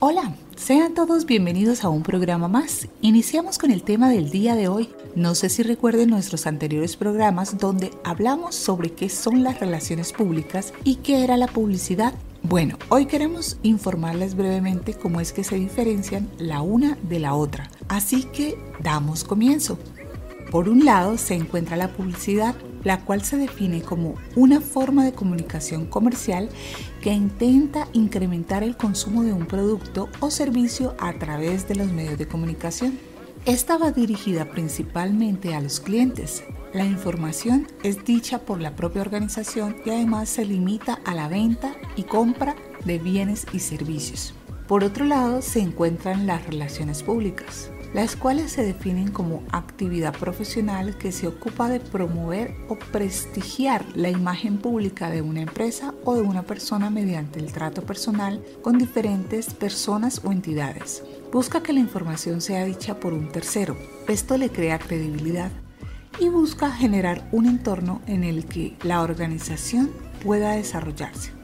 Hola, sean todos bienvenidos a un programa más. Iniciamos con el tema del día de hoy. No sé si recuerden nuestros anteriores programas donde hablamos sobre qué son las relaciones públicas y qué era la publicidad. Bueno, hoy queremos informarles brevemente cómo es que se diferencian la una de la otra. Así que damos comienzo. Por un lado se encuentra la publicidad, la cual se define como una forma de comunicación comercial que intenta incrementar el consumo de un producto o servicio a través de los medios de comunicación. Esta va dirigida principalmente a los clientes. La información es dicha por la propia organización y además se limita a la venta y compra de bienes y servicios. Por otro lado, se encuentran las relaciones públicas las cuales se definen como actividad profesional que se ocupa de promover o prestigiar la imagen pública de una empresa o de una persona mediante el trato personal con diferentes personas o entidades. Busca que la información sea dicha por un tercero. Esto le crea credibilidad y busca generar un entorno en el que la organización pueda desarrollarse.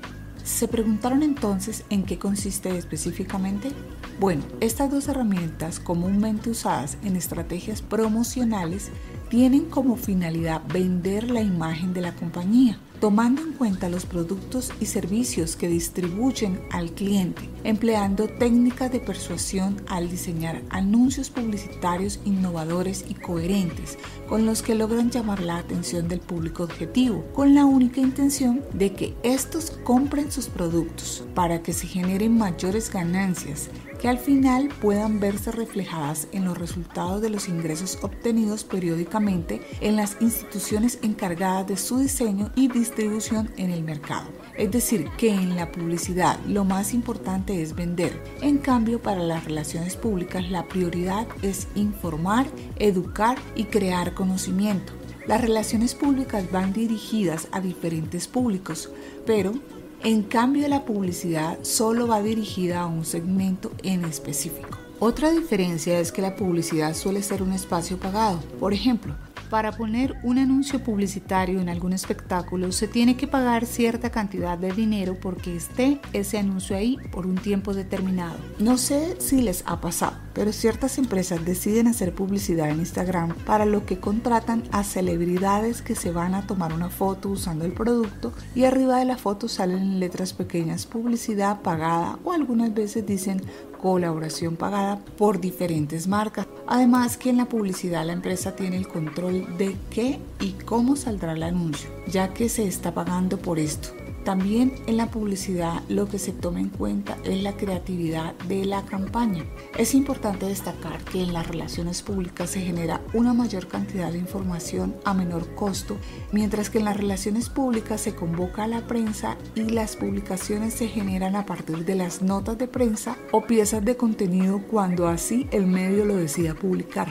¿Se preguntaron entonces en qué consiste específicamente? Bueno, estas dos herramientas comúnmente usadas en estrategias promocionales tienen como finalidad vender la imagen de la compañía, tomando en cuenta los productos y servicios que distribuyen al cliente, empleando técnicas de persuasión al diseñar anuncios publicitarios innovadores y coherentes con los que logran llamar la atención del público objetivo, con la única intención de que estos compren sus productos para que se generen mayores ganancias que al final puedan verse reflejadas en los resultados de los ingresos obtenidos periódicamente en las instituciones encargadas de su diseño y distribución en el mercado. Es decir, que en la publicidad lo más importante es vender. En cambio, para las relaciones públicas la prioridad es informar, educar y crear conocimiento. Las relaciones públicas van dirigidas a diferentes públicos, pero en cambio, la publicidad solo va dirigida a un segmento en específico. Otra diferencia es que la publicidad suele ser un espacio pagado. Por ejemplo, para poner un anuncio publicitario en algún espectáculo se tiene que pagar cierta cantidad de dinero porque esté ese anuncio ahí por un tiempo determinado. No sé si les ha pasado, pero ciertas empresas deciden hacer publicidad en Instagram para lo que contratan a celebridades que se van a tomar una foto usando el producto y arriba de la foto salen en letras pequeñas publicidad pagada o algunas veces dicen colaboración pagada por diferentes marcas. Además que en la publicidad la empresa tiene el control de qué y cómo saldrá el anuncio, ya que se está pagando por esto. También en la publicidad lo que se toma en cuenta es la creatividad de la campaña. Es importante destacar que en las relaciones públicas se genera una mayor cantidad de información a menor costo, mientras que en las relaciones públicas se convoca a la prensa y las publicaciones se generan a partir de las notas de prensa o piezas de contenido cuando así el medio lo decida publicar.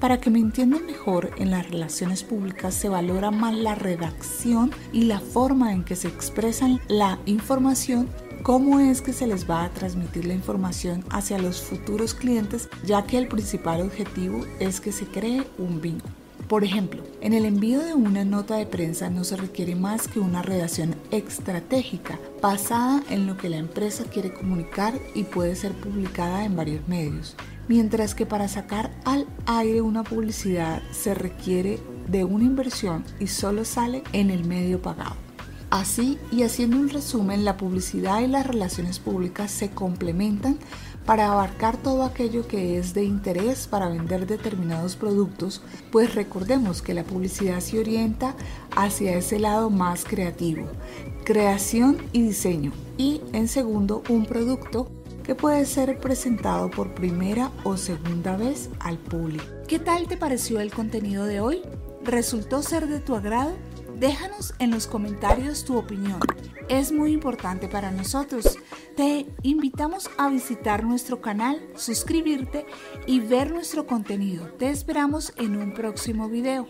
Para que me entiendan mejor, en las relaciones públicas se valora más la redacción y la forma en que se expresan la información, cómo es que se les va a transmitir la información hacia los futuros clientes, ya que el principal objetivo es que se cree un vínculo. Por ejemplo, en el envío de una nota de prensa no se requiere más que una redacción estratégica basada en lo que la empresa quiere comunicar y puede ser publicada en varios medios mientras que para sacar al aire una publicidad se requiere de una inversión y solo sale en el medio pagado. Así, y haciendo un resumen, la publicidad y las relaciones públicas se complementan para abarcar todo aquello que es de interés para vender determinados productos, pues recordemos que la publicidad se orienta hacia ese lado más creativo, creación y diseño, y en segundo, un producto que puede ser presentado por primera o segunda vez al público. ¿Qué tal te pareció el contenido de hoy? ¿Resultó ser de tu agrado? Déjanos en los comentarios tu opinión. Es muy importante para nosotros. Te invitamos a visitar nuestro canal, suscribirte y ver nuestro contenido. Te esperamos en un próximo video.